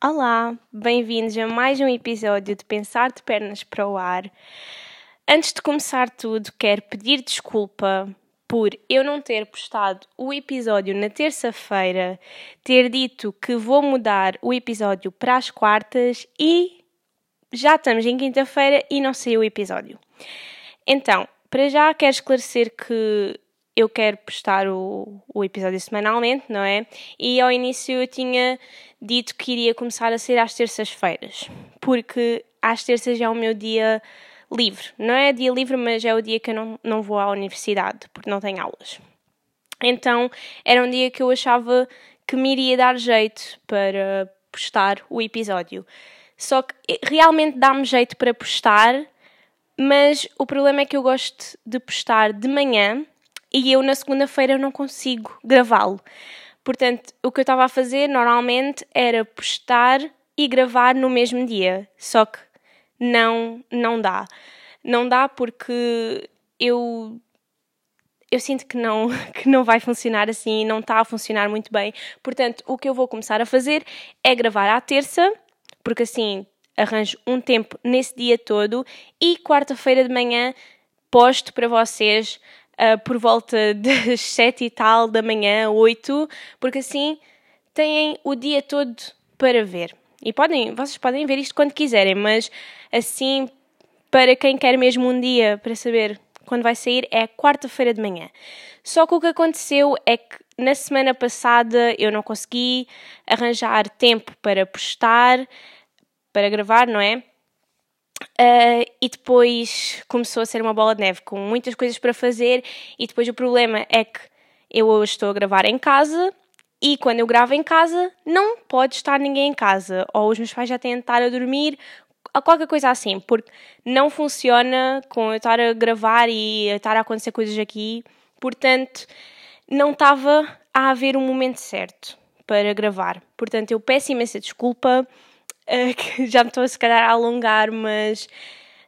Olá, bem-vindos a mais um episódio de Pensar de Pernas para o Ar. Antes de começar tudo, quero pedir desculpa por eu não ter postado o episódio na terça-feira, ter dito que vou mudar o episódio para as quartas e já estamos em quinta-feira e não saiu o episódio. Então, para já quero esclarecer que eu quero postar o, o episódio semanalmente, não é? E ao início eu tinha dito que iria começar a ser às terças-feiras, porque às terças é o meu dia livre. Não é dia livre, mas é o dia que eu não, não vou à universidade, porque não tenho aulas. Então era um dia que eu achava que me iria dar jeito para postar o episódio. Só que realmente dá-me jeito para postar, mas o problema é que eu gosto de postar de manhã e eu na segunda-feira não consigo gravá-lo. Portanto, o que eu estava a fazer normalmente era postar e gravar no mesmo dia. Só que não, não dá. Não dá porque eu eu sinto que não, que não vai funcionar assim, não está a funcionar muito bem. Portanto, o que eu vou começar a fazer é gravar à terça, porque assim arranjo um tempo nesse dia todo e quarta-feira de manhã posto para vocês uh, por volta das sete e tal da manhã, oito, porque assim têm o dia todo para ver. E podem, vocês podem ver isto quando quiserem, mas assim, para quem quer mesmo um dia para saber quando vai sair, é quarta-feira de manhã. Só que o que aconteceu é que na semana passada eu não consegui arranjar tempo para postar, para gravar, não é? Uh, e depois começou a ser uma bola de neve com muitas coisas para fazer. E depois o problema é que eu hoje estou a gravar em casa e quando eu gravo em casa não pode estar ninguém em casa. Ou os meus pais já têm de estar a dormir, ou qualquer coisa assim, porque não funciona com eu estar a gravar e estar a acontecer coisas aqui. Portanto, não estava a haver um momento certo para gravar. Portanto, eu peço imensa desculpa que já me estou a se calhar a alongar, mas,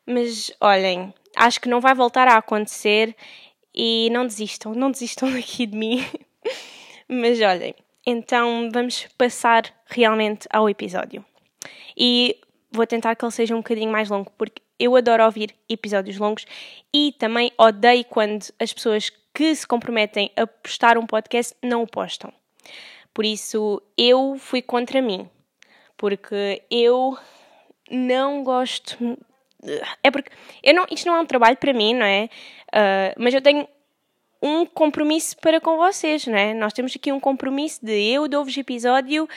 mas olhem, acho que não vai voltar a acontecer e não desistam, não desistam aqui de mim. mas olhem, então vamos passar realmente ao episódio. E vou tentar que ele seja um bocadinho mais longo, porque eu adoro ouvir episódios longos e também odeio quando as pessoas que se comprometem a postar um podcast não o postam. Por isso, eu fui contra mim porque eu não gosto. É porque eu não, isto não é um trabalho para mim, não é? Uh, mas eu tenho um compromisso para com vocês, não é? Nós temos aqui um compromisso de eu dou-vos episódio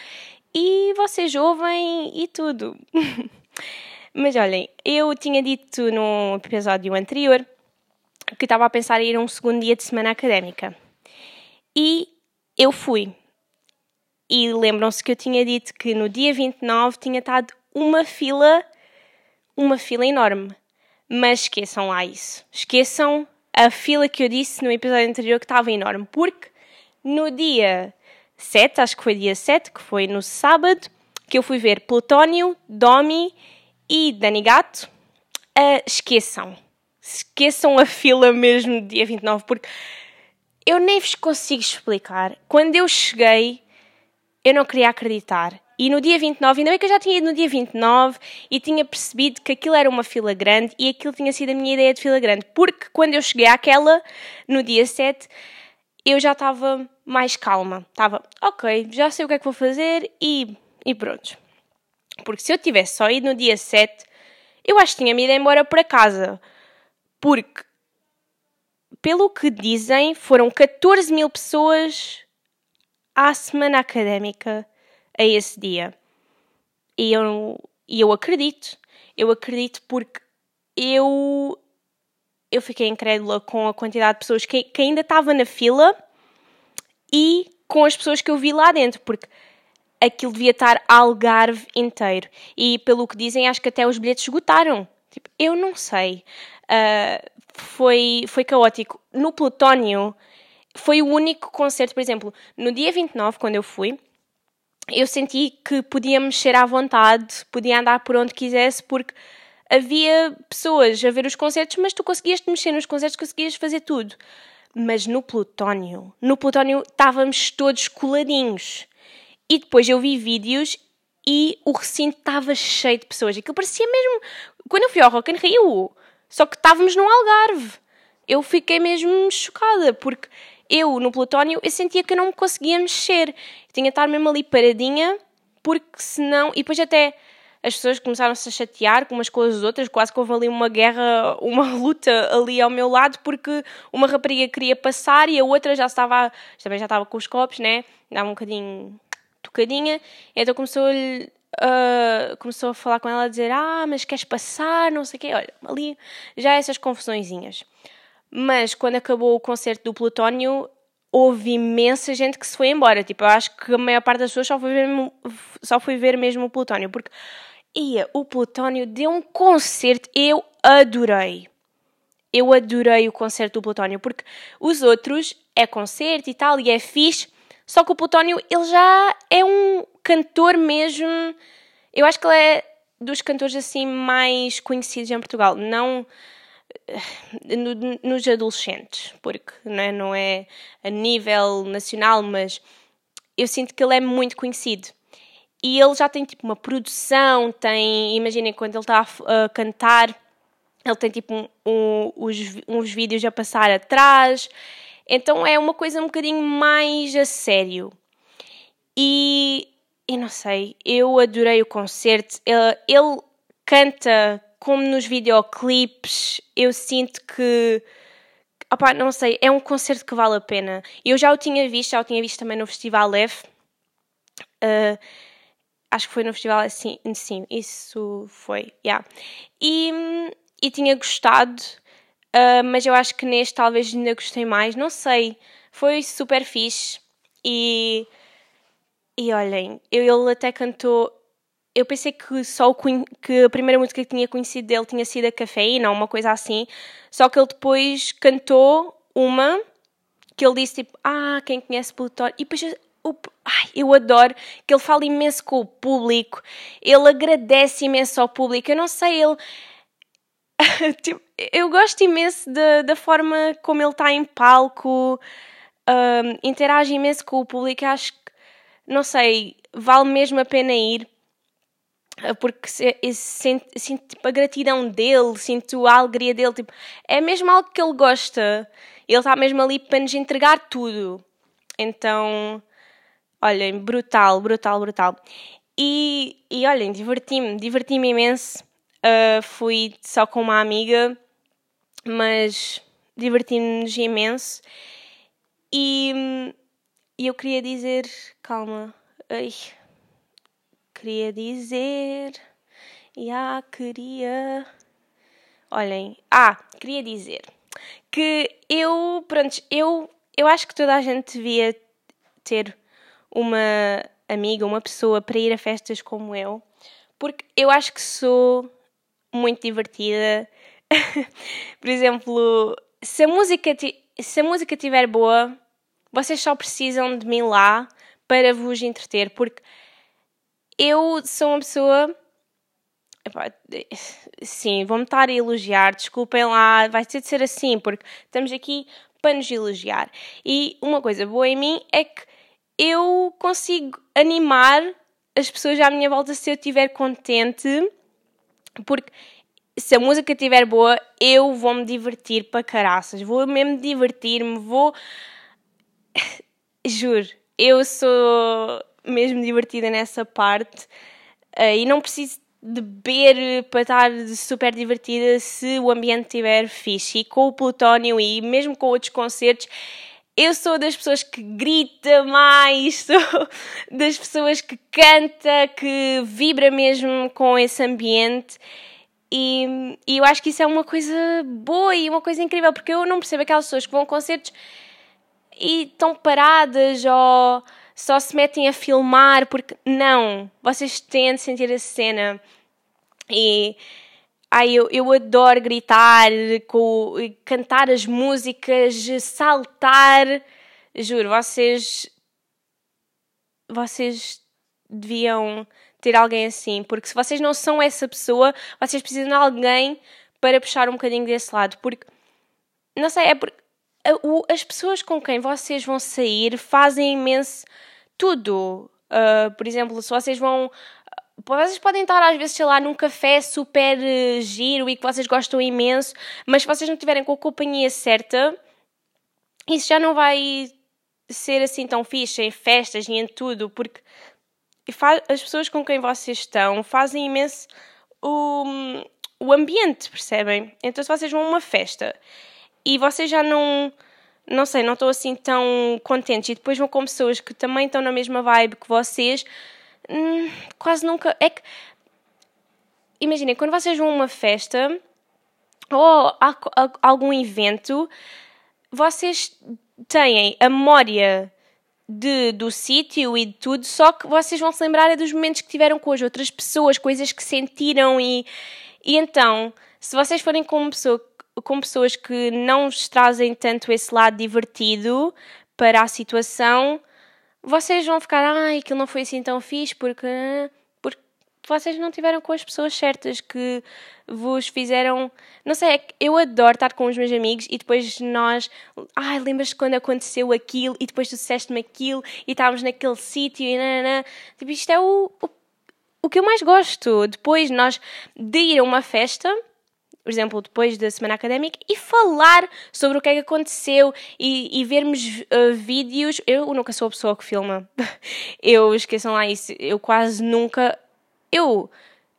e vocês ouvem e tudo. mas olhem, eu tinha dito no episódio anterior que estava a pensar em ir a um segundo dia de semana académica. E eu fui. E lembram-se que eu tinha dito que no dia 29 tinha estado uma fila, uma fila enorme. Mas esqueçam lá isso. Esqueçam a fila que eu disse no episódio anterior que estava enorme. Porque no dia 7, acho que foi dia 7, que foi no sábado, que eu fui ver Plutónio, Domi e Dani Gato, uh, esqueçam. Esqueçam a fila mesmo do dia 29, porque eu nem vos consigo explicar. Quando eu cheguei, eu não queria acreditar. E no dia 29, ainda bem que eu já tinha ido no dia 29 e tinha percebido que aquilo era uma fila grande e aquilo tinha sido a minha ideia de fila grande. Porque quando eu cheguei àquela, no dia 7, eu já estava mais calma. Estava, ok, já sei o que é que vou fazer e, e pronto. Porque se eu tivesse só ido no dia 7, eu acho que tinha-me ido embora para casa. Porque, pelo que dizem, foram 14 mil pessoas à semana académica a esse dia. E eu, e eu acredito. Eu acredito porque eu, eu fiquei incrédula com a quantidade de pessoas que, que ainda estava na fila e com as pessoas que eu vi lá dentro, porque aquilo devia estar Algarve inteiro. E pelo que dizem, acho que até os bilhetes esgotaram. Tipo, eu não sei. Uh, foi, foi caótico. No Plutónio, foi o único concerto, por exemplo, no dia 29, quando eu fui, eu senti que podia mexer à vontade, podia andar por onde quisesse, porque havia pessoas a ver os concertos, mas tu conseguias te mexer nos concertos, conseguias fazer tudo. Mas no Plutónio, no Plutónio estávamos todos coladinhos. E depois eu vi vídeos e o recinto estava cheio de pessoas. Aquilo parecia mesmo. Quando eu fui ao Rock in Rio, só que estávamos no Algarve. Eu fiquei mesmo chocada, porque eu, no Plutónio, eu sentia que eu não me conseguia mexer. Eu tinha de estar mesmo ali paradinha, porque senão. E depois até as pessoas começaram-se a chatear com umas com as outras, quase que houve ali uma guerra, uma luta ali ao meu lado, porque uma rapariga queria passar e a outra já estava, também já estava com os copos, né? Dava um bocadinho tocadinha, então começou a, uh, começou a falar com ela, a dizer, ah, mas queres passar, não sei o quê, olha, ali já essas confusõezinhas. Mas quando acabou o concerto do Plutónio, houve imensa gente que se foi embora. Tipo, eu acho que a maior parte das pessoas só foi ver, só foi ver mesmo o Plutónio. Porque, ia, o Plutónio deu um concerto, eu adorei. Eu adorei o concerto do Plutónio, porque os outros é concerto e tal, e é fixe, só que o Plutónio, ele já é um cantor mesmo. Eu acho que ele é dos cantores assim mais conhecidos em Portugal. Não no, nos adolescentes, porque não é, não é a nível nacional, mas eu sinto que ele é muito conhecido. E ele já tem tipo uma produção, tem, imaginem quando ele está a, a cantar, ele tem tipo um, um, uns, uns vídeos a passar atrás, então é uma coisa um bocadinho mais a sério. E eu não sei, eu adorei o concerto. Ele, ele canta como nos videoclipes, eu sinto que. Não sei, é um concerto que vale a pena. Eu já o tinha visto, já o tinha visto também no Festival F. Uh, acho que foi no Festival assim, sim, isso foi, yeah. E, e tinha gostado, uh, mas eu acho que neste talvez ainda gostei mais, não sei. Foi super fixe e. E olhem, ele até cantou eu pensei que só o, que a primeira música que tinha conhecido dele tinha sido a Cafeína uma coisa assim, só que ele depois cantou uma que ele disse tipo, ah, quem conhece Plutónio, e depois ai, eu adoro que ele fala imenso com o público, ele agradece imenso ao público, eu não sei, ele tipo, eu gosto imenso da, da forma como ele está em palco, um, interage imenso com o público, acho que, não sei, vale mesmo a pena ir porque sinto, sinto tipo, a gratidão dele, sinto a alegria dele, tipo, é mesmo algo que ele gosta. Ele está mesmo ali para nos entregar tudo. Então, olhem, brutal, brutal, brutal. E, e olhem, diverti-me, diverti-me imenso. Uh, fui só com uma amiga, mas diverti-nos imenso. E, e eu queria dizer, calma, ai, queria dizer. E ah, queria. Olhem, ah, queria dizer que eu, pronto, eu, eu acho que toda a gente devia ter uma amiga, uma pessoa para ir a festas como eu, porque eu acho que sou muito divertida. Por exemplo, se a música se a música estiver boa, vocês só precisam de mim lá para vos entreter, porque eu sou uma pessoa. Sim, vou-me estar a elogiar, desculpem lá, vai ter de ser assim, porque estamos aqui para nos elogiar. E uma coisa boa em mim é que eu consigo animar as pessoas à minha volta se eu estiver contente, porque se a música estiver boa, eu vou me divertir para caraças, vou mesmo divertir-me, vou. Juro, eu sou mesmo divertida nessa parte uh, e não preciso de beber para estar super divertida se o ambiente estiver fixe. E com o Plutónio e mesmo com outros concertos, eu sou das pessoas que grita mais, sou das pessoas que canta, que vibra mesmo com esse ambiente. E, e, eu acho que isso é uma coisa boa e uma coisa incrível, porque eu não percebo aquelas pessoas que vão a concertos e estão paradas ou só se metem a filmar porque não, vocês têm de sentir a cena. E ai, eu, eu adoro gritar, com, cantar as músicas, saltar, juro, vocês vocês deviam ter alguém assim, porque se vocês não são essa pessoa, vocês precisam de alguém para puxar um bocadinho desse lado, porque não sei, é porque as pessoas com quem vocês vão sair fazem imenso tudo. Uh, por exemplo, se vocês vão vocês podem estar às vezes, sei lá, num café super uh, giro e que vocês gostam imenso, mas se vocês não estiverem com a companhia certa, isso já não vai ser assim tão fixe em festas e em tudo, porque as pessoas com quem vocês estão fazem imenso o, o ambiente, percebem? Então, se vocês vão a uma festa e vocês já não, não sei, não estão assim tão contentes e depois vão com pessoas que também estão na mesma vibe que vocês, hum, quase nunca. É que. Imaginem, quando vocês vão a uma festa ou a, a, a algum evento, vocês têm a memória de, do sítio e de tudo, só que vocês vão se lembrar é dos momentos que tiveram com as outras pessoas, coisas que sentiram e, e então, se vocês forem com, pessoa, com pessoas que não vos trazem tanto esse lado divertido para a situação, vocês vão ficar, ai, aquilo não foi assim tão fixe porque vocês não tiveram com as pessoas certas que vos fizeram. Não sei, é eu adoro estar com os meus amigos e depois nós. Ai, lembras-te quando aconteceu aquilo e depois tu disseste-me aquilo e estávamos naquele sítio e nanana. Tipo, isto é o, o, o que eu mais gosto. Depois nós de ir a uma festa por exemplo, depois da semana académica, e falar sobre o que é que aconteceu e, e vermos uh, vídeos. Eu nunca sou a pessoa que filma. eu esqueçam lá isso. Eu quase nunca eu,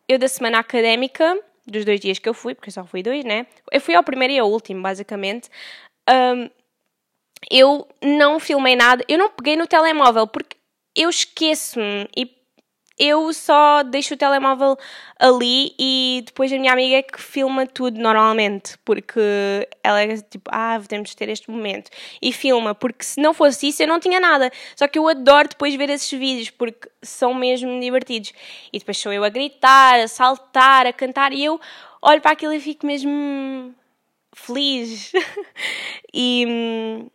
eu da semana académica, dos dois dias que eu fui, porque só fui dois, né? Eu fui ao primeiro e ao último, basicamente. Um, eu não filmei nada, eu não peguei no telemóvel porque eu esqueço-me e eu só deixo o telemóvel ali e depois a minha amiga é que filma tudo normalmente, porque ela é tipo, ah, temos de ter este momento e filma, porque se não fosse isso eu não tinha nada. Só que eu adoro depois ver esses vídeos porque são mesmo divertidos. E depois sou eu a gritar, a saltar, a cantar e eu olho para aquilo e fico mesmo feliz. e,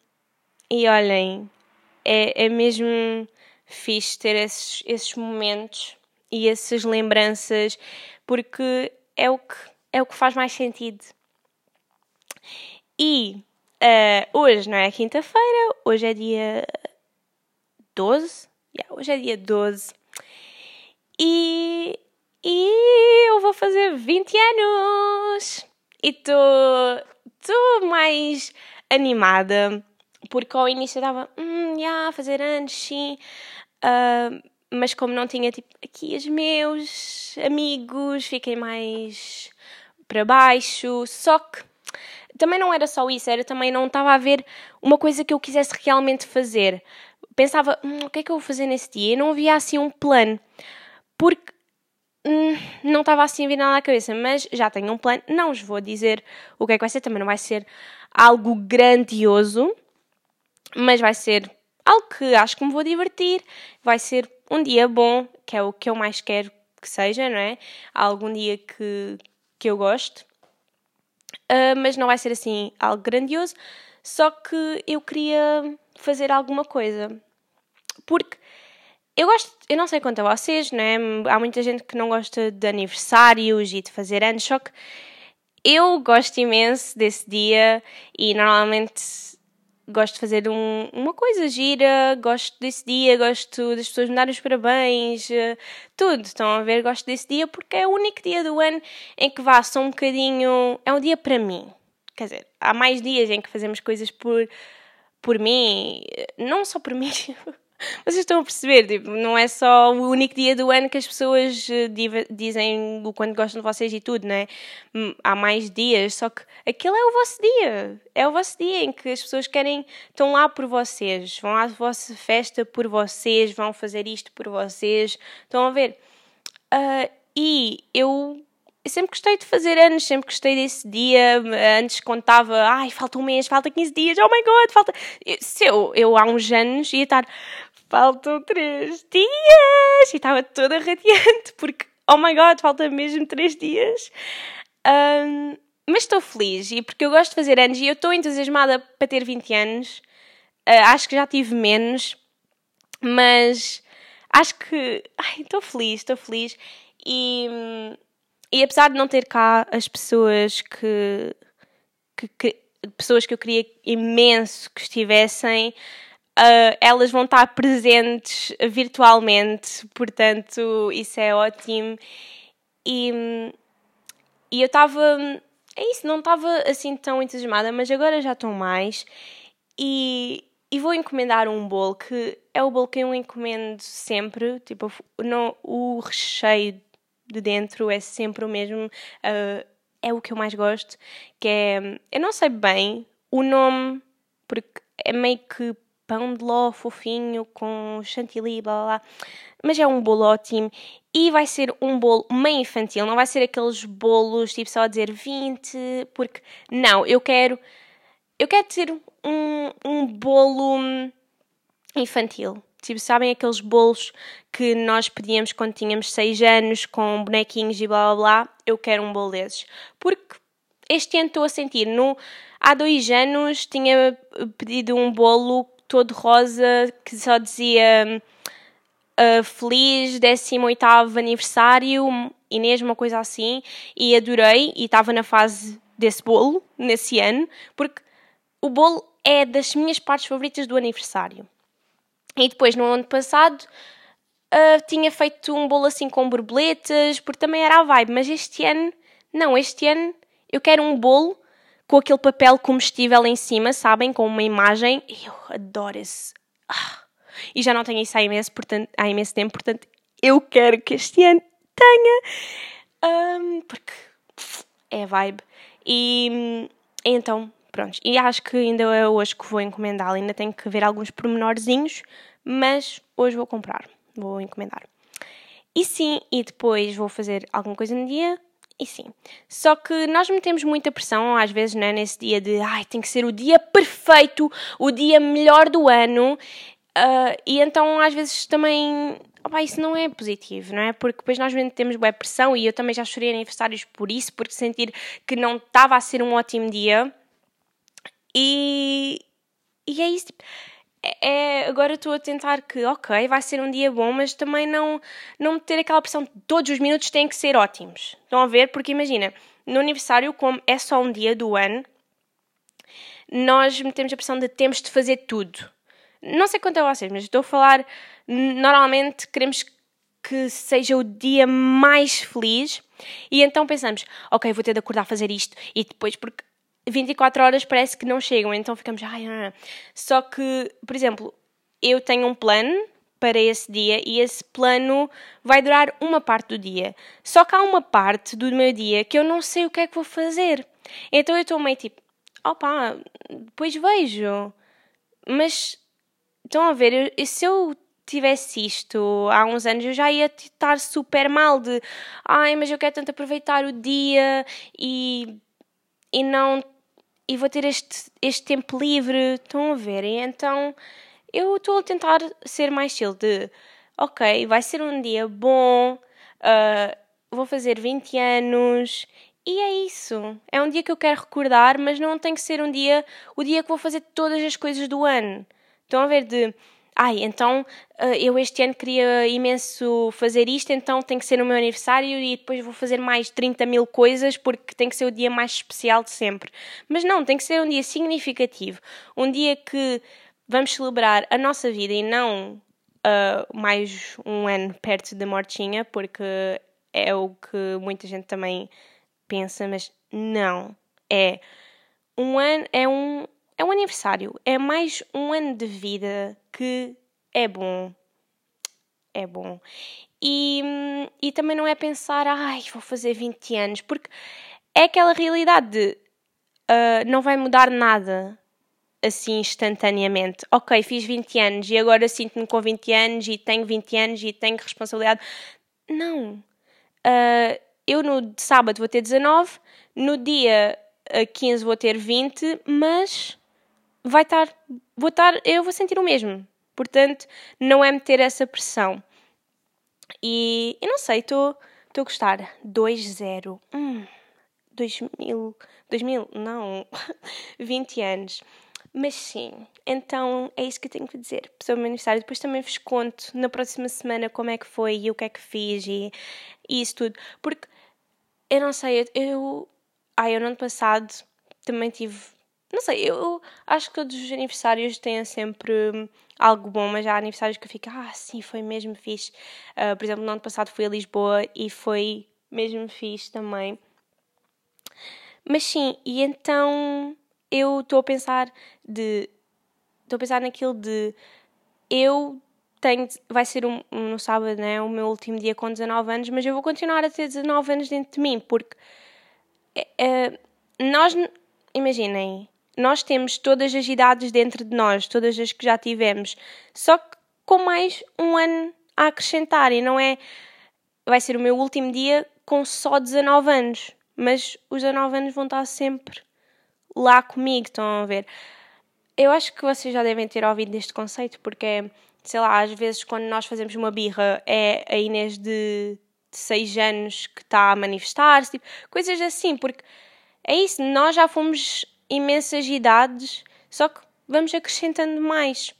e olhem, é, é mesmo fixe ter esses, esses momentos e essas lembranças, porque é o que, é o que faz mais sentido. E uh, hoje não é quinta-feira, hoje é dia 12. Yeah, hoje é dia 12. E, e eu vou fazer 20 anos! E estou mais animada porque ao início eu estava, hum, yeah, fazer anos, sim, Uh, mas como não tinha tipo aqui os meus amigos, fiquei mais para baixo. Só que também não era só isso, era também não estava a ver uma coisa que eu quisesse realmente fazer. Pensava, hum, o que é que eu vou fazer nesse dia? E não havia assim um plano, porque hum, não estava assim a vir nada à cabeça, mas já tenho um plano. Não vos vou dizer o que é que vai ser, também não vai ser algo grandioso, mas vai ser algo que acho que me vou divertir, vai ser um dia bom, que é o que eu mais quero que seja, não é? Algum dia que, que eu gosto, uh, mas não vai ser assim algo grandioso, só que eu queria fazer alguma coisa, porque eu gosto, eu não sei quanto a vocês, não é? Há muita gente que não gosta de aniversários e de fazer anos, só que eu gosto imenso desse dia e normalmente gosto de fazer um, uma coisa gira, gosto desse dia, gosto das pessoas me darem os parabéns, uh, tudo. Estão a ver? Gosto desse dia porque é o único dia do ano em que vá só um bocadinho. É um dia para mim. Quer dizer, há mais dias em que fazemos coisas por, por mim, não só por mim. Vocês estão a perceber, tipo, não é só o único dia do ano que as pessoas eh, dizem o quanto gostam de vocês e tudo, não é? Hum, há mais dias, só que aquele é o vosso dia. É o vosso dia em que as pessoas querem, estão lá por vocês, vão à vossa festa por vocês, vão fazer isto por vocês. Estão a ver? Uh, e eu eu sempre gostei de fazer anos, sempre gostei desse dia. Antes contava, ai, falta um mês, falta 15 dias, oh my god, falta. Se eu, eu há uns anos ia estar, faltam três dias! E estava toda radiante, porque, oh my god, falta mesmo três dias. Um, mas estou feliz, e porque eu gosto de fazer anos e eu estou entusiasmada para ter 20 anos. Uh, acho que já tive menos, mas acho que. Estou feliz, estou feliz. E, e apesar de não ter cá as pessoas que, que, que pessoas que eu queria imenso que estivessem, uh, elas vão estar presentes virtualmente, portanto, isso é ótimo. E, e eu estava. É isso, não estava assim tão entusiasmada, mas agora já estou mais. E, e vou encomendar um bolo que é o bolo que eu encomendo sempre. Tipo, não, o recheio de dentro é sempre o mesmo. Uh, é o que eu mais gosto. Que é. Eu não sei bem o nome, porque é meio que pão de ló fofinho com chantilly, blá blá blá. Mas é um bolo ótimo e vai ser um bolo meio infantil, não vai ser aqueles bolos tipo só a dizer 20, porque não, eu quero eu quero ter um, um bolo infantil. Tipo, sabem aqueles bolos que nós pedíamos quando tínhamos 6 anos com bonequinhos e blá blá blá? Eu quero um bolo desses. Porque este ano estou a sentir, no, há dois anos tinha pedido um bolo todo rosa que só dizia uh, feliz 18 aniversário, Inês, uma coisa assim, e adorei e estava na fase desse bolo nesse ano, porque o bolo é das minhas partes favoritas do aniversário. E depois, no ano passado, uh, tinha feito um bolo assim com borboletas, porque também era a vibe, mas este ano, não, este ano eu quero um bolo com aquele papel comestível em cima, sabem? Com uma imagem. Eu adoro esse. Ah. E já não tenho isso há imenso, portanto, há imenso tempo, portanto, eu quero que este ano tenha. Um, porque é vibe. E então, pronto. E acho que ainda é hoje que vou encomendá-lo. Ainda tenho que ver alguns pormenorzinhos, mas hoje vou comprar. Vou encomendar. E sim, e depois vou fazer alguma coisa no dia e sim. Só que nós metemos muita pressão, às vezes, né, nesse dia de ai, tem que ser o dia perfeito, o dia melhor do ano. Uh, e então, às vezes, também. Opa, isso não é positivo, não é? Porque depois nós temos boa pressão e eu também já chorei aniversários por isso, porque sentir que não estava a ser um ótimo dia. E, e é isso. Tipo, é, é, agora estou a tentar que, ok, vai ser um dia bom, mas também não, não ter aquela pressão de todos os minutos têm que ser ótimos. Estão a ver? Porque imagina, no aniversário, como é só um dia do ano, nós metemos a pressão de temos de fazer tudo. Não sei quanto a vocês, mas estou a falar, normalmente queremos que seja o dia mais feliz e então pensamos, ok, vou ter de acordar a fazer isto e depois, porque 24 horas parece que não chegam, então ficamos, ai, ai, Só que, por exemplo, eu tenho um plano para esse dia e esse plano vai durar uma parte do dia. Só que há uma parte do meu dia que eu não sei o que é que vou fazer. Então eu estou meio tipo, opa, depois vejo. Mas estão a ver, eu, se eu tivesse isto há uns anos, eu já ia estar super mal de ai, mas eu quero tanto aproveitar o dia e, e não e vou ter este, este tempo livre. Estão a ver? E então eu estou a tentar ser mais chill de ok, vai ser um dia bom, uh, vou fazer 20 anos e é isso. É um dia que eu quero recordar, mas não tem que ser um dia, o dia que vou fazer todas as coisas do ano. Estão a ver de ai, então eh, eu este ano queria imenso fazer isto, então tem que ser no meu aniversário e depois vou fazer mais 30 mil coisas porque tem que ser o dia mais especial de sempre. Mas não, tem que ser um dia significativo, um dia que vamos celebrar a nossa vida e não uh, mais um ano perto da mortinha, porque é o que muita gente também pensa, mas não. É um ano, é um, é um aniversário, é mais um ano de vida que é bom. É bom. E, e também não é pensar, ai, vou fazer 20 anos, porque é aquela realidade de uh, não vai mudar nada assim instantaneamente. Ok, fiz 20 anos e agora sinto-me com 20 anos e tenho 20 anos e tenho responsabilidade. Não. Uh, eu no sábado vou ter 19, no dia 15 vou ter 20, mas vai estar, vou estar, eu vou sentir o mesmo. Portanto, não é meter essa pressão. E eu não sei, estou a gostar. 2-0. Hum, 2000, 2000, não, 20 anos. Mas sim, então é isso que eu tenho que dizer o meu aniversário. Depois também vos conto na próxima semana como é que foi e o que é que fiz e, e isso tudo. Porque eu não sei, eu. Ai, eu no ano passado também tive não sei, eu acho que todos os aniversários têm sempre algo bom, mas há aniversários que eu fico, ah, sim, foi mesmo fixe. Uh, por exemplo, no ano passado fui a Lisboa e foi mesmo fixe também. Mas sim, e então eu estou a pensar de. Estou a pensar naquilo de. Eu tenho. Vai ser um, no sábado, né? O meu último dia com 19 anos, mas eu vou continuar a ter 19 anos dentro de mim, porque. É, nós. Imaginem, nós temos todas as idades dentro de nós, todas as que já tivemos, só que com mais um ano a acrescentar, e não é. Vai ser o meu último dia com só 19 anos, mas os 19 anos vão estar sempre lá comigo, estão a ver? Eu acho que vocês já devem ter ouvido deste conceito, porque, sei lá, às vezes quando nós fazemos uma birra é a Inês de, de 6 anos que está a manifestar-se, tipo, coisas assim, porque é isso, nós já fomos imensas idades, só que vamos acrescentando mais.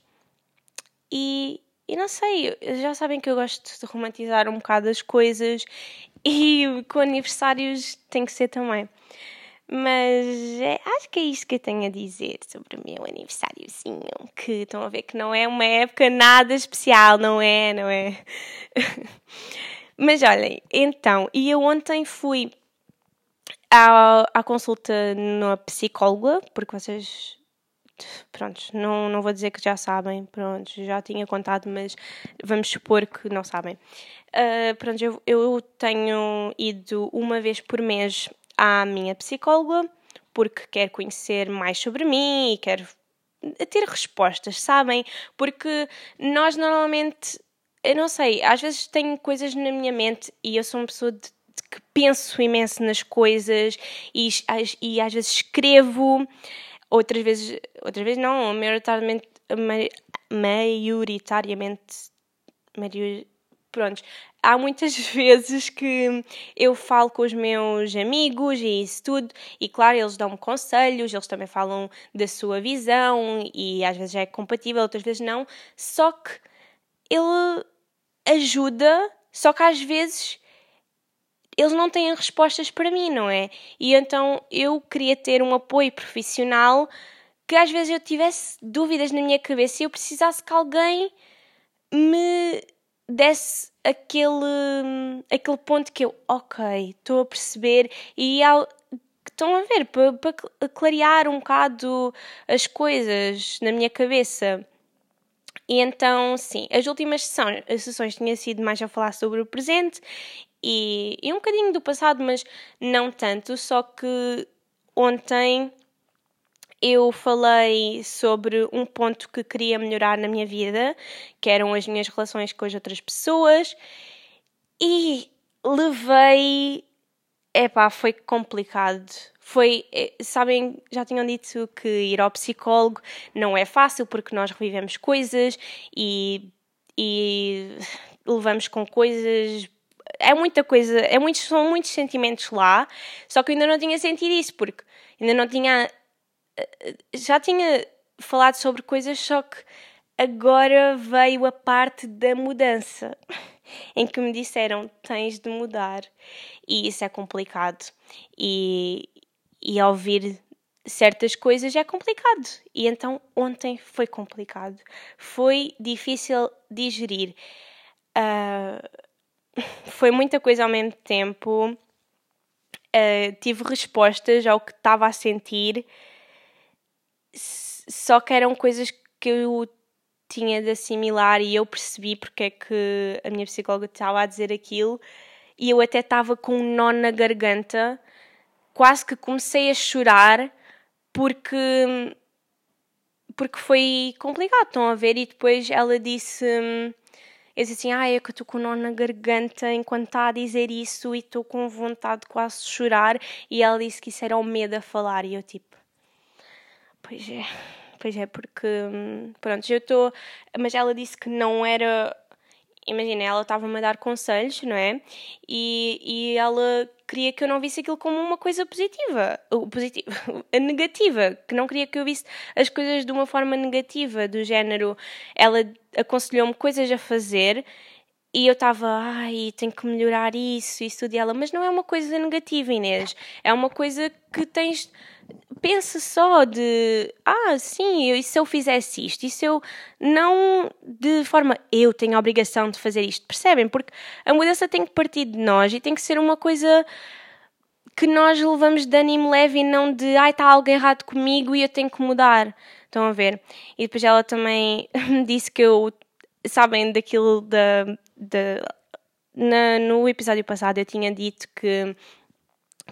E, e não sei, já sabem que eu gosto de romantizar um bocado as coisas e com aniversários tem que ser também. Mas é, acho que é isto que eu tenho a dizer sobre o meu aniversáriozinho. Que estão a ver que não é uma época nada especial, não é? Não é? Mas olhem, então, e eu ontem fui à, à consulta na psicóloga, porque vocês pronto, não, não vou dizer que já sabem, pronto, já tinha contado, mas vamos supor que não sabem. Uh, pronto, eu, eu tenho ido uma vez por mês à minha psicóloga, porque quero conhecer mais sobre mim e quero ter respostas, sabem? Porque nós normalmente, eu não sei, às vezes tenho coisas na minha mente e eu sou uma pessoa de que penso imenso nas coisas e, e às vezes escrevo, outras vezes, outras vezes não, maioritariamente, maioritariamente, maior, pronto, há muitas vezes que eu falo com os meus amigos e isso tudo, e claro, eles dão-me conselhos, eles também falam da sua visão, e às vezes é compatível, outras vezes não, só que ele ajuda, só que às vezes eles não têm respostas para mim, não é? E então eu queria ter um apoio profissional que às vezes eu tivesse dúvidas na minha cabeça e eu precisasse que alguém me desse aquele, aquele ponto que eu, ok, estou a perceber e ao, estão a ver, para, para clarear um bocado as coisas na minha cabeça. E então, sim, as últimas sessões, as sessões tinham sido mais a falar sobre o presente e, e um bocadinho do passado, mas não tanto. Só que ontem eu falei sobre um ponto que queria melhorar na minha vida, que eram as minhas relações com as outras pessoas, e levei. Epá, foi complicado. Foi, eh, sabem, já tinham dito que ir ao psicólogo não é fácil porque nós revivemos coisas e, e levamos com coisas é muita coisa, é são muitos sentimentos lá, só que eu ainda não tinha sentido isso, porque ainda não tinha. Eh, já tinha falado sobre coisas, só que agora veio a parte da mudança, em que me disseram tens de mudar, e isso é complicado. E, e ouvir certas coisas é complicado. E então ontem foi complicado. Foi difícil digerir. Uh, foi muita coisa ao mesmo tempo. Uh, tive respostas ao que estava a sentir, só que eram coisas que eu tinha de assimilar e eu percebi porque é que a minha psicóloga estava a dizer aquilo e eu até estava com um nó na garganta, quase que comecei a chorar porque porque foi complicado, estão a ver? E depois ela disse eu disse assim, ah, é que estou com um nó na garganta enquanto está a dizer isso e estou com vontade de quase chorar. E ela disse que isso era o medo a falar. E eu tipo, pois é, pois é, porque, hum, pronto, eu estou... Mas ela disse que não era imagina, ela estava-me a dar conselhos, não é? E, e ela queria que eu não visse aquilo como uma coisa positiva, positiva, negativa, que não queria que eu visse as coisas de uma forma negativa, do género, ela aconselhou-me coisas a fazer e eu estava, ai, tenho que melhorar isso, isso e ela, mas não é uma coisa negativa, Inês, é uma coisa que tens, pensa só de ah, sim, e se eu fizesse isto? E se eu não de forma eu tenho a obrigação de fazer isto, percebem? Porque a mudança tem que partir de nós e tem que ser uma coisa que nós levamos de ânimo leve e não de ai, está algo errado comigo e eu tenho que mudar. Estão a ver? E depois ela também me disse que eu, sabem, daquilo da. da na, no episódio passado eu tinha dito que,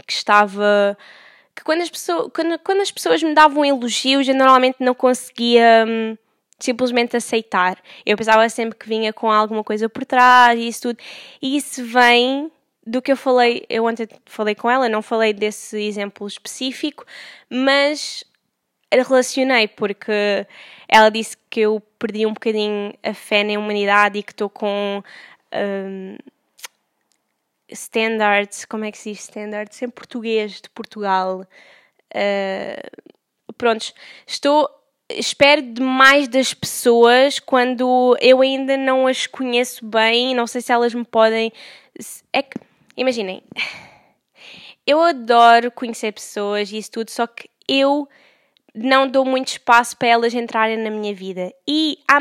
que estava que quando as, pessoas, quando, quando as pessoas me davam elogios, eu normalmente não conseguia hum, simplesmente aceitar. Eu pensava sempre que vinha com alguma coisa por trás e isso tudo. E isso vem do que eu falei, eu ontem falei com ela, não falei desse exemplo específico, mas relacionei porque ela disse que eu perdi um bocadinho a fé na humanidade e que estou com. Um, standards, como é que se diz standards? Em português de Portugal. Uh, prontos, estou. Espero demais das pessoas quando eu ainda não as conheço bem, não sei se elas me podem. É que, imaginem, eu adoro conhecer pessoas e isso tudo, só que eu não dou muito espaço para elas entrarem na minha vida. E à,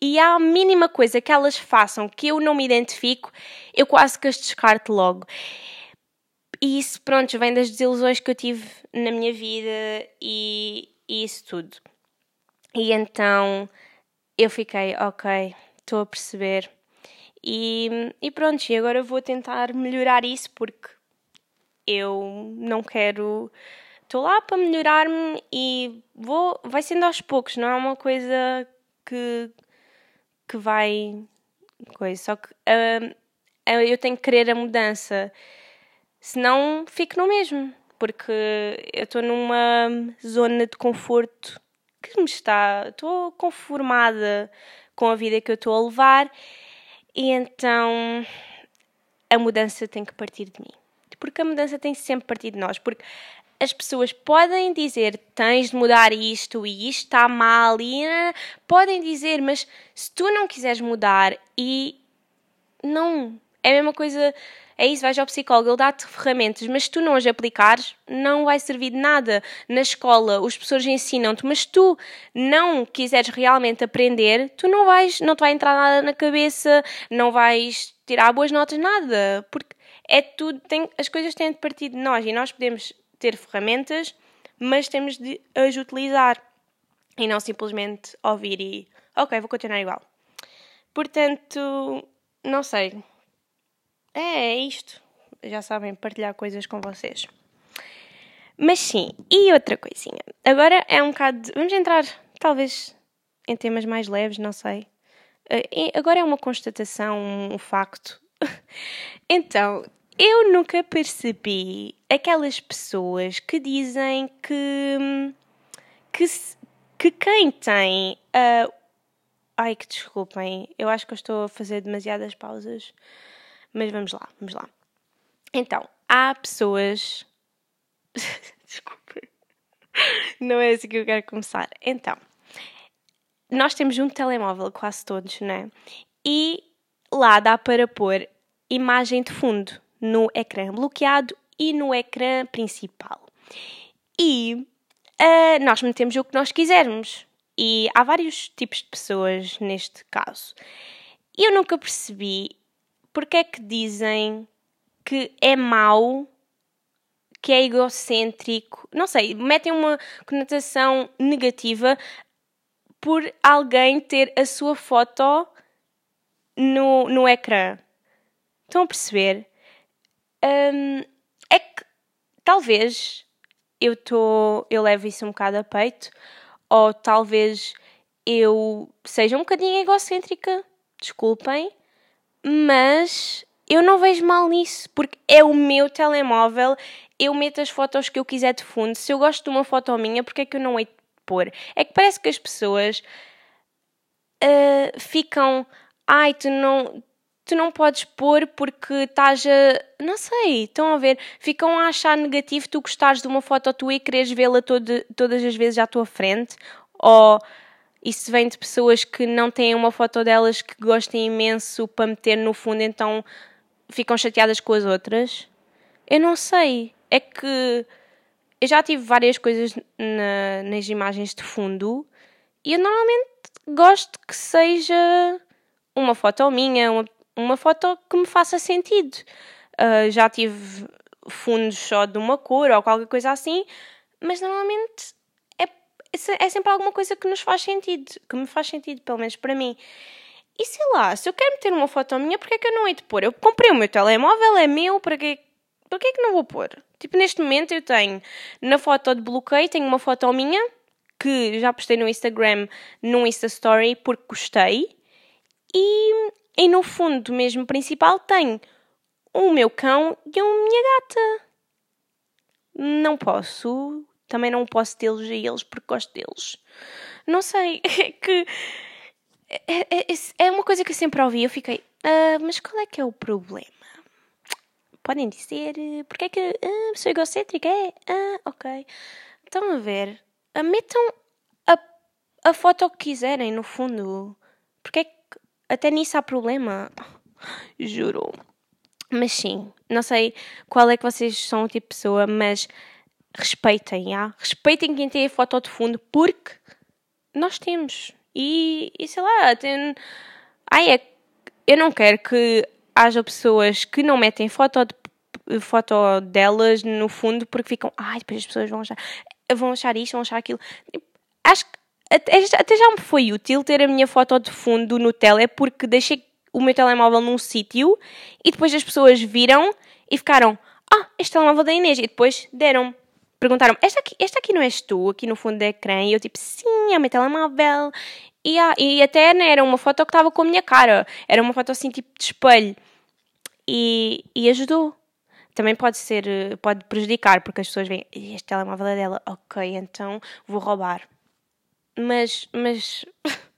e à mínima coisa que elas façam que eu não me identifico, eu quase que as descarto logo. E isso, pronto, vem das desilusões que eu tive na minha vida e, e isso tudo. E então eu fiquei, ok, estou a perceber. E, e pronto, e agora vou tentar melhorar isso porque eu não quero estou lá para melhorar-me e vou, vai sendo aos poucos, não é uma coisa que, que vai. Coisa, só que uh, eu tenho que querer a mudança, senão fico no mesmo, porque eu estou numa zona de conforto que me está. Estou conformada com a vida que eu estou a levar e então a mudança tem que partir de mim. Porque a mudança tem sempre partir de nós. Porque as pessoas podem dizer tens de mudar isto e isto está mal e uh, podem dizer, mas se tu não quiseres mudar e não é a mesma coisa, é isso, vais ao psicólogo, ele dá-te ferramentas, mas se tu não as aplicares, não vai servir de nada. Na escola, os professores ensinam-te, mas se tu não quiseres realmente aprender, tu não vais, não te vai entrar nada na cabeça, não vais tirar boas notas, nada, porque é tudo, tem, as coisas têm de partir de nós e nós podemos ter ferramentas, mas temos de as utilizar e não simplesmente ouvir e ok, vou continuar igual. Portanto, não sei. É, é isto. Já sabem, partilhar coisas com vocês. Mas sim, e outra coisinha. Agora é um bocado. Vamos entrar, talvez, em temas mais leves, não sei. Uh, agora é uma constatação, um facto. então, eu nunca percebi aquelas pessoas que dizem que. que, que quem tem. Uh, ai, que desculpem, eu acho que eu estou a fazer demasiadas pausas. Mas vamos lá, vamos lá. Então, há pessoas. Desculpem. Não é assim que eu quero começar. Então, nós temos um telemóvel, quase todos, não é? E lá dá para pôr imagem de fundo no ecrã bloqueado e no ecrã principal. E uh, nós metemos o que nós quisermos. E há vários tipos de pessoas neste caso. Eu nunca percebi porque é que dizem que é mau, que é egocêntrico. Não sei, metem uma conotação negativa por alguém ter a sua foto no, no ecrã. Estão a perceber? Um, é que talvez eu tô, eu levo isso um bocado a peito, ou talvez eu seja um bocadinho egocêntrica, desculpem, mas eu não vejo mal nisso, porque é o meu telemóvel, eu meto as fotos que eu quiser de fundo. Se eu gosto de uma foto minha, porque é que eu não hei de pôr? É que parece que as pessoas uh, ficam. Ai, tu não, tu não podes pôr porque estás a. Não sei, estão a ver? Ficam a achar negativo tu gostares de uma foto tua e quereres vê-la todas as vezes à tua frente? Ou isso vem de pessoas que não têm uma foto delas que gostem imenso para meter no fundo, então ficam chateadas com as outras? Eu não sei. É que eu já tive várias coisas na, nas imagens de fundo e eu normalmente gosto que seja uma foto minha, uma, uma foto que me faça sentido. Uh, já tive fundos só de uma cor ou qualquer coisa assim, mas normalmente é, é sempre alguma coisa que nos faz sentido, que me faz sentido, pelo menos para mim. E sei lá, se eu quero meter uma foto minha, porque é que eu não hei de pôr? Eu comprei o meu telemóvel, é meu, para que, para é que não vou pôr? Tipo, neste momento eu tenho, na foto de bloqueio, tenho uma foto minha, que já postei no Instagram, num Insta Story, porque gostei. E, e no fundo mesmo principal tenho o meu cão e a minha gata. Não posso, também não posso tê-los a eles porque gosto deles. Não sei, é que é, é, é, é uma coisa que eu sempre ouvi. Eu fiquei, ah, mas qual é que é o problema? Podem dizer, porque é que ah, sou egocêntrica? É, ah, ok. Estão a ver, metam a, a foto que quiserem, no fundo. Porque é que até nisso há problema. Juro. Mas sim, não sei qual é que vocês são o tipo de pessoa, mas respeitem, ah? respeitem quem tem a foto de fundo, porque nós temos. E, e sei lá, tem... Ai, é... eu não quero que haja pessoas que não metem foto, de, foto delas no fundo porque ficam, ai, depois as pessoas vão achar, vão achar isto, vão achar aquilo. Acho que até, até já me foi útil ter a minha foto de fundo no tele porque deixei o meu telemóvel num sítio e depois as pessoas viram e ficaram, ah, este telemóvel da Inês. E depois deram perguntaram esta aqui, esta aqui não és tu, aqui no fundo do ecrã? E eu tipo, sim, é o meu telemóvel. E, ah, e até né, era uma foto que estava com a minha cara. Era uma foto assim, tipo, de espelho. E, e ajudou. Também pode ser, pode prejudicar, porque as pessoas veem, este telemóvel é dela. Ok, então vou roubar. Mas, mas...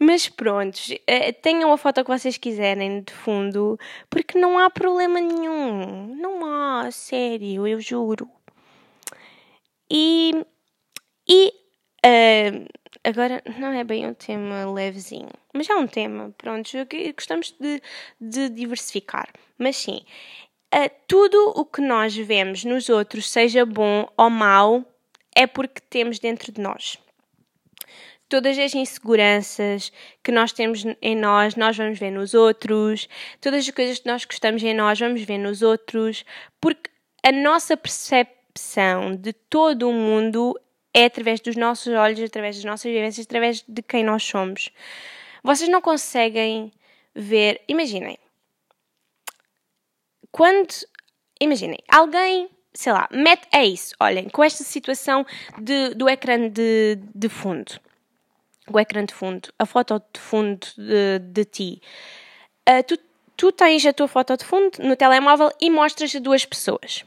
Mas pronto, eh, tenham a foto que vocês quiserem de fundo, porque não há problema nenhum. Não há, sério, eu juro. E, e uh, agora não é bem um tema levezinho, mas é um tema, pronto, gostamos de, de diversificar. Mas sim, uh, tudo o que nós vemos nos outros, seja bom ou mau, é porque temos dentro de nós. Todas as inseguranças que nós temos em nós, nós vamos ver nos outros. Todas as coisas que nós gostamos em nós, vamos ver nos outros. Porque a nossa percepção de todo o mundo é através dos nossos olhos, através das nossas vivências, através de quem nós somos. Vocês não conseguem ver. Imaginem. Quando. Imaginem, alguém, sei lá, mete. É isso, olhem, com esta situação de, do ecrã de, de fundo. O ecrã de fundo, a foto de fundo de, de ti. Uh, tu, tu tens a tua foto de fundo no telemóvel e mostras a duas pessoas.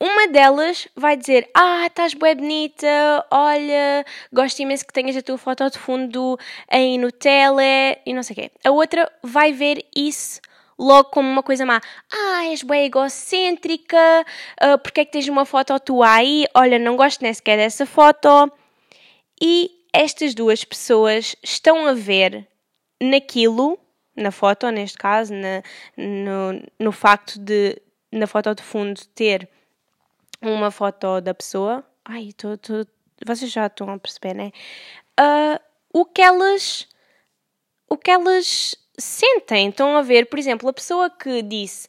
Uma delas vai dizer: Ah, estás bem bonita, olha, gosto imenso que tenhas a tua foto de fundo aí no tele e não sei o quê. A outra vai ver isso logo como uma coisa má. Ah, és bem egocêntrica, uh, porque é que tens uma foto tua aí? Olha, não gosto nem sequer dessa foto. E estas duas pessoas estão a ver naquilo, na foto, neste caso, na, no, no facto de na foto de fundo ter uma foto da pessoa. Ai, tô, tô, vocês já estão a perceber, né? Uh, o que elas. O que elas sentem. Estão a ver, por exemplo, a pessoa que disse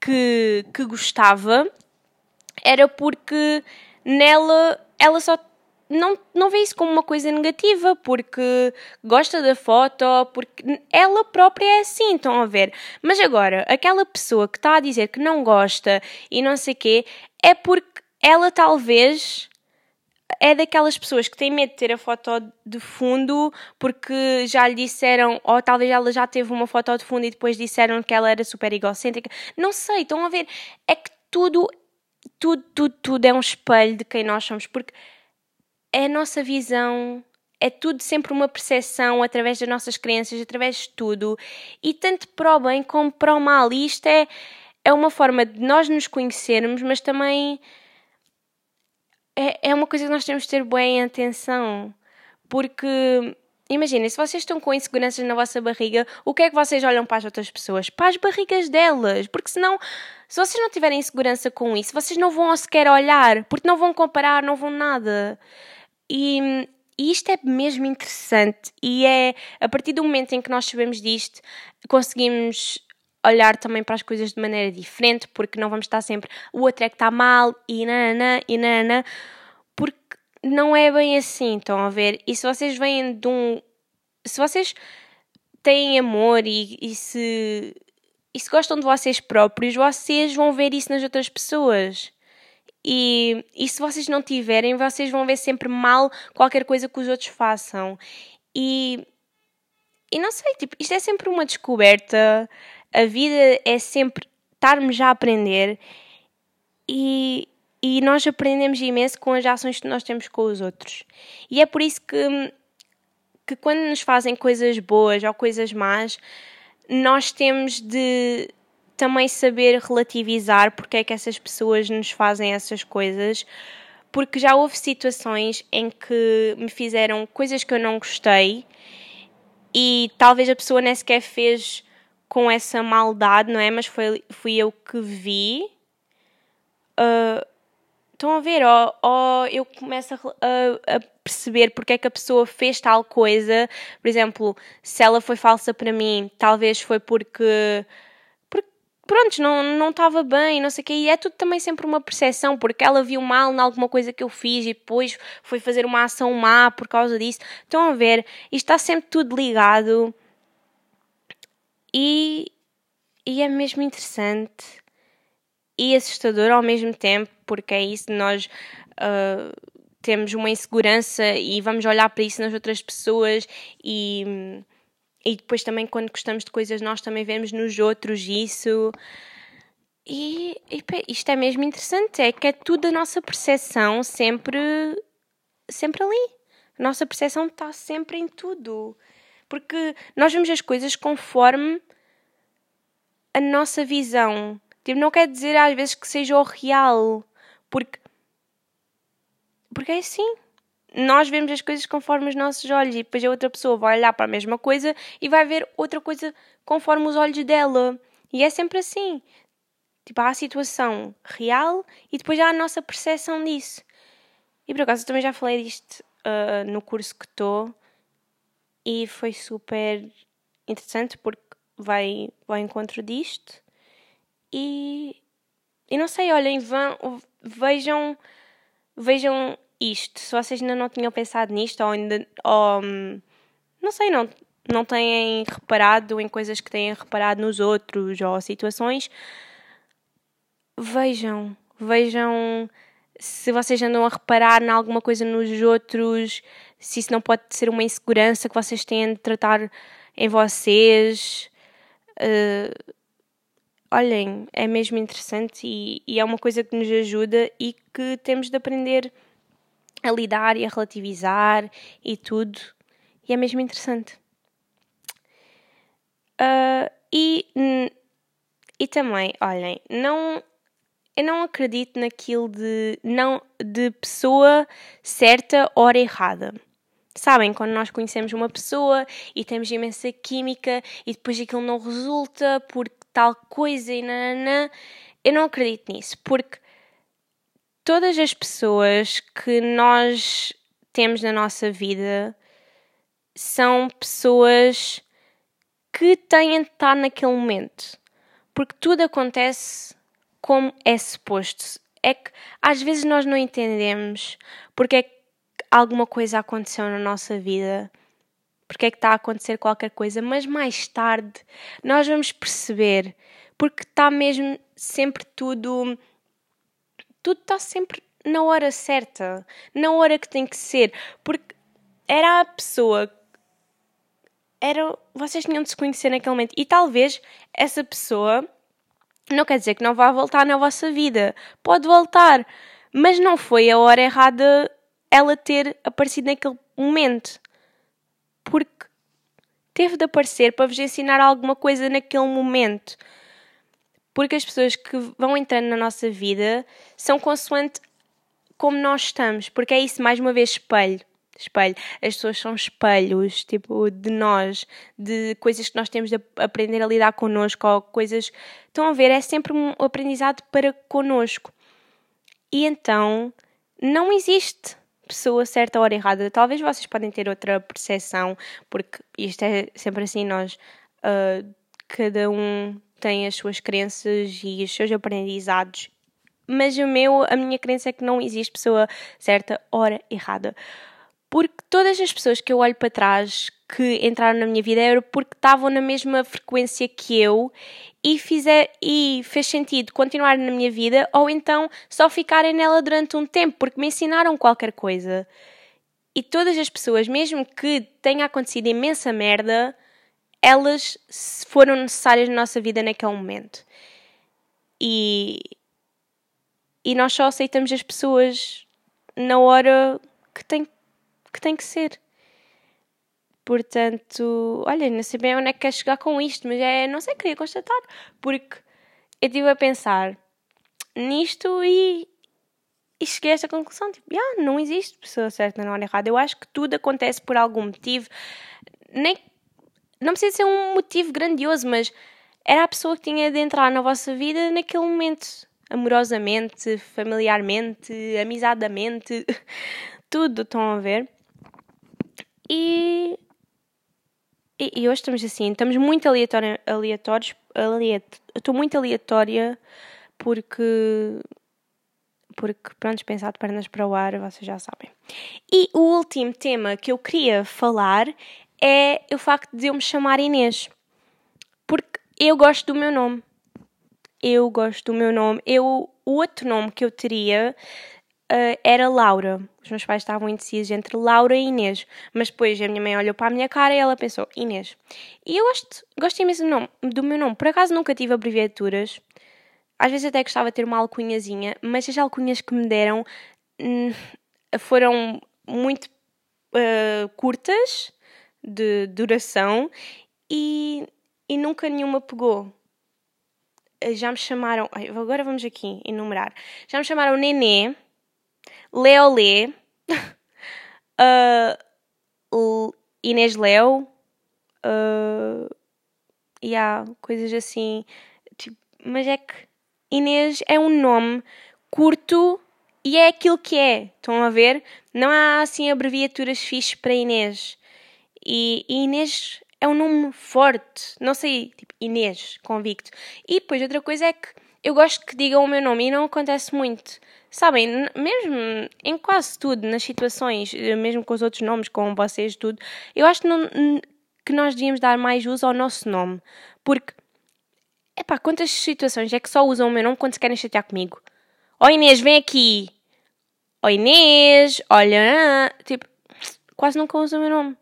que, que gostava era porque nela ela só não, não vê isso como uma coisa negativa, porque gosta da foto, porque ela própria é assim, estão a ver. Mas agora, aquela pessoa que está a dizer que não gosta e não sei quê, é porque ela talvez é daquelas pessoas que têm medo de ter a foto de fundo porque já lhe disseram, ou talvez ela já teve uma foto de fundo e depois disseram que ela era super egocêntrica. Não sei, estão a ver? É que tudo, tudo, tudo, tudo é um espelho de quem nós somos, porque é a nossa visão, é tudo sempre uma percepção através das nossas crenças, através de tudo, e tanto para o bem como para o mal. E isto é, é uma forma de nós nos conhecermos, mas também é, é uma coisa que nós temos de ter bem atenção, porque Imaginem, se vocês estão com inseguranças na vossa barriga, o que é que vocês olham para as outras pessoas? Para as barrigas delas. Porque senão, se vocês não tiverem insegurança com isso, vocês não vão sequer olhar, porque não vão comparar, não vão nada. E, e isto é mesmo interessante. E é a partir do momento em que nós sabemos disto, conseguimos olhar também para as coisas de maneira diferente, porque não vamos estar sempre o outro é que está mal e nanã e nanã, porque não é bem assim, estão a ver? E se vocês vêm de um. Se vocês têm amor e, e se. E se gostam de vocês próprios, vocês vão ver isso nas outras pessoas. E, e se vocês não tiverem, vocês vão ver sempre mal qualquer coisa que os outros façam. E, e não sei, tipo, isto é sempre uma descoberta. A vida é sempre estarmos a aprender. E, e nós aprendemos imenso com as ações que nós temos com os outros. E é por isso que, que quando nos fazem coisas boas ou coisas más, nós temos de também saber relativizar porque é que essas pessoas nos fazem essas coisas. Porque já houve situações em que me fizeram coisas que eu não gostei e talvez a pessoa nem sequer fez com essa maldade, não é? Mas foi, fui eu que vi. Uh, Estão a ver? Ou, ou eu começo a, a, perceber porque é que a pessoa fez tal coisa. Por exemplo, se ela foi falsa para mim, talvez foi porque. Pronto, não, não estava bem, não sei o quê. E é tudo também sempre uma percepção, porque ela viu mal em alguma coisa que eu fiz e depois foi fazer uma ação má por causa disso. Estão a ver? Isto está sempre tudo ligado. E, e é mesmo interessante e assustador ao mesmo tempo, porque é isso, nós uh, temos uma insegurança e vamos olhar para isso nas outras pessoas e, e depois também quando gostamos de coisas nós também vemos nos outros isso. E, e isto é mesmo interessante, é que é tudo a nossa percepção sempre, sempre ali. A nossa percepção está sempre em tudo. Porque nós vemos as coisas conforme a nossa visão Tipo, não quer dizer às vezes que seja o real. Porque. Porque é assim. Nós vemos as coisas conforme os nossos olhos e depois a outra pessoa vai olhar para a mesma coisa e vai ver outra coisa conforme os olhos dela. E é sempre assim. Tipo, há a situação real e depois há a nossa percepção disso. E por acaso eu também já falei disto uh, no curso que estou e foi super interessante porque vai ao encontro disto. E, e não sei, olhem, vão, vejam, vejam isto. Se vocês ainda não tinham pensado nisto, ou ainda. Ou, não sei, não, não têm reparado em coisas que têm reparado nos outros ou situações, vejam, vejam se vocês andam a reparar em alguma coisa nos outros, se isso não pode ser uma insegurança que vocês têm de tratar em vocês. Uh, olhem, é mesmo interessante e, e, é uma coisa que nos ajuda e que temos de aprender a lidar e a relativizar e tudo. E é mesmo interessante. Uh, e, e também, olhem, não, eu não acredito naquilo de, não, de pessoa certa, hora errada. Sabem, quando nós conhecemos uma pessoa e temos imensa química e depois aquilo não resulta porque tal coisa e. Eu não acredito nisso, porque todas as pessoas que nós temos na nossa vida são pessoas que têm de estar naquele momento. Porque tudo acontece como é suposto. É que às vezes nós não entendemos porque é que alguma coisa aconteceu na nossa vida porque é que está a acontecer qualquer coisa, mas mais tarde nós vamos perceber, porque está mesmo sempre tudo. Tudo está sempre na hora certa, na hora que tem que ser, porque era a pessoa. Era, vocês tinham de se conhecer naquele momento e talvez essa pessoa não quer dizer que não vá voltar na vossa vida. Pode voltar, mas não foi a hora errada ela ter aparecido naquele momento porque teve de aparecer para vos ensinar alguma coisa naquele momento. Porque as pessoas que vão entrando na nossa vida são consoante como nós estamos, porque é isso, mais uma vez, espelho. espelho. As pessoas são espelhos, tipo, de nós, de coisas que nós temos de aprender a lidar connosco, ou coisas. Estão a ver? É sempre um aprendizado para connosco. E então, não existe pessoa certa ou errada. Talvez vocês podem ter outra percepção, porque isto é sempre assim, nós. Uh, cada um tem as suas crenças e os seus aprendizados. Mas o meu, a minha crença é que não existe pessoa certa, hora errada. Porque todas as pessoas que eu olho para trás que entraram na minha vida era porque estavam na mesma frequência que eu e, fizer, e fez sentido continuar na minha vida ou então só ficarem nela durante um tempo porque me ensinaram qualquer coisa. E todas as pessoas, mesmo que tenha acontecido imensa merda, elas foram necessárias na nossa vida naquele momento. E, e nós só aceitamos as pessoas na hora que tem, que, tem que ser. Portanto, olha, não sei bem onde é que quer chegar com isto, mas é, não sei, queria constatar, porque eu estive a pensar nisto e, e cheguei a esta conclusão, tipo, yeah, não existe pessoa certa na hora errada. Eu acho que tudo acontece por algum motivo, nem, não precisa ser um motivo grandioso, mas era a pessoa que tinha de entrar na vossa vida naquele momento, amorosamente, familiarmente, amizadamente, tudo, estão a ver? E e, e hoje estamos assim, estamos muito aleatória, aleatórios. Aleato, estou muito aleatória porque. Porque, pronto, pensar de pernas para o ar, vocês já sabem. E o último tema que eu queria falar é o facto de eu me chamar Inês. Porque eu gosto do meu nome. Eu gosto do meu nome. Eu, o outro nome que eu teria uh, era Laura. Os meus pais estavam indecisos entre Laura e Inês, mas depois a minha mãe olhou para a minha cara e ela pensou Inês. E eu gosto, gosto imenso do, nome, do meu nome. Por acaso nunca tive abreviaturas. Às vezes até gostava de ter uma alcunhazinha, mas as alcunhas que me deram hum, foram muito uh, curtas de duração e, e nunca nenhuma pegou já me chamaram. Agora vamos aqui enumerar. Já me chamaram Nenê, Leolê, uh, Inês Leo, uh, e há coisas assim. Tipo, mas é que Inês é um nome curto e é aquilo que é. Estão a ver? Não há assim abreviaturas fixes para Inês. E, e Inês é um nome forte. Não sei, tipo, Inês, convicto. E depois outra coisa é que eu gosto que digam o meu nome e não acontece muito. Sabem, mesmo em quase tudo, nas situações, eh, mesmo com os outros nomes, com vocês, tudo, eu acho que, não, que nós devíamos dar mais uso ao nosso nome. Porque, epá, quantas situações é que só usam o meu nome quando se querem chatear comigo? Ó oh, Inês, vem aqui! Ó oh, Inês, olha, tipo, quase nunca usam o meu nome.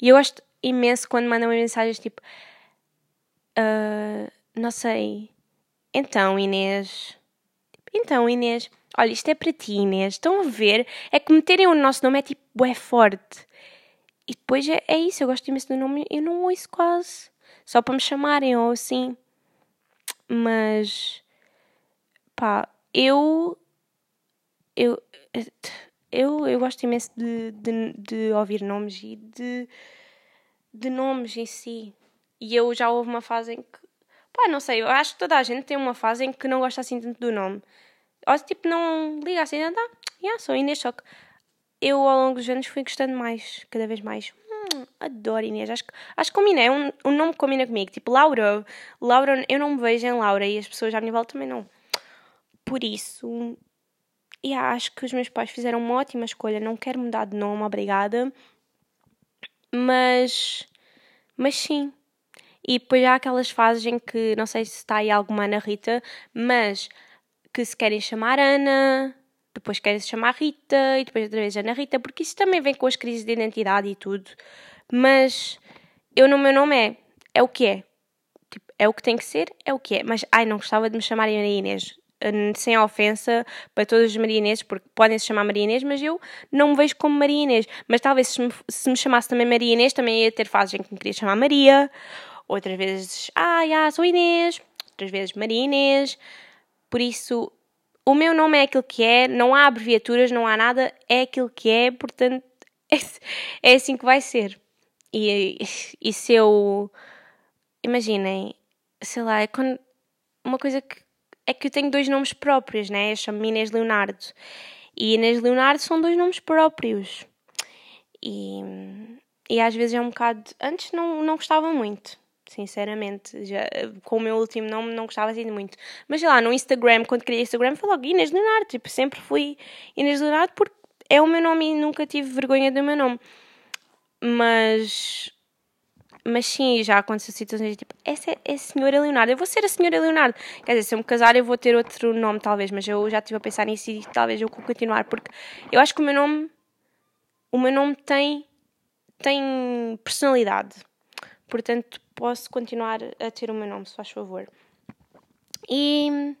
E eu gosto imenso quando mandam mensagens tipo, uh, não sei, então Inês, então Inês, Olha, isto é para ti, Inês. Estão a ver? É que meterem o nosso nome é tipo, é forte. E depois é, é isso, eu gosto imenso do nome, eu não ouço quase. Só para me chamarem ou assim. Mas, pá, eu. Eu. Eu, eu gosto imenso de, de, de ouvir nomes e de, de nomes em si. E eu já houve uma fase em que. Pá, não sei, eu acho que toda a gente tem uma fase em que não gosta assim tanto do nome. Ou tipo, não liga assim, dá. Yeah, sou Inês, só que eu ao longo dos anos fui gostando mais, cada vez mais. Hum, adoro Inês, acho, acho que combina, é um, um nome que combina comigo. Tipo, Laura, Laura, eu não me vejo em Laura e as pessoas à minha volta também não. Por isso, yeah, acho que os meus pais fizeram uma ótima escolha. Não quero mudar de nome, obrigada. Mas, mas sim. E depois há aquelas fases em que, não sei se está aí alguma Ana Rita, mas que se querem chamar Ana, depois querem se chamar Rita e depois outra vez Ana Rita, porque isso também vem com as crises de identidade e tudo. Mas eu no meu nome é, é o que é. Tipo, é o que tem que ser, é o que é. Mas ai, não gostava de me chamarem Maria Inês. Sem ofensa para todas as Maria Inês, porque podem se chamar Maria Inês, mas eu não me vejo como Maria Inês. Mas talvez se me, se me chamasse também Maria Inês, também ia ter fases em que me queria chamar Maria. Outras vezes, ah, já, sou Inês. Outras vezes Maria Inês. Por isso, o meu nome é aquilo que é, não há abreviaturas, não há nada, é aquilo que é, portanto, é assim que vai ser. E, e se eu. Imaginem, sei lá, é quando, uma coisa que. É que eu tenho dois nomes próprios, né? Eu chamo-me Inês Leonardo. E Inês Leonardo são dois nomes próprios. E, e às vezes é um bocado. Antes não, não gostava muito, sinceramente. Já, com o meu último nome não gostava assim muito. Mas sei lá, no Instagram, quando criei Instagram, foi logo Inês Leonardo. Tipo, sempre fui Inês Leonardo porque é o meu nome e nunca tive vergonha do meu nome. Mas. Mas sim, já aconteceu situações tipo, essa é, é a senhora Leonardo, eu vou ser a senhora Leonardo. Quer dizer, se eu me casar eu vou ter outro nome talvez, mas eu já estive a pensar nisso e talvez eu vou continuar, porque eu acho que o meu nome, o meu nome tem, tem personalidade. Portanto, posso continuar a ter o meu nome, se faz favor. E,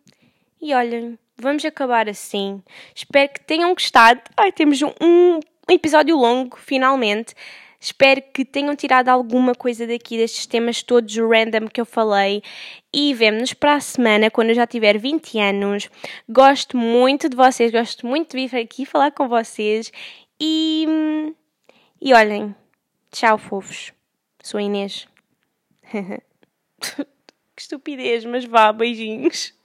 e olhem, vamos acabar assim. Espero que tenham gostado. Ai, temos um, um episódio longo, finalmente. Espero que tenham tirado alguma coisa daqui destes temas todos random que eu falei e vemo-nos para a semana quando eu já tiver 20 anos. Gosto muito de vocês, gosto muito de vir aqui falar com vocês e, e olhem, tchau fofos. Sou a Inês. que estupidez, mas vá, beijinhos.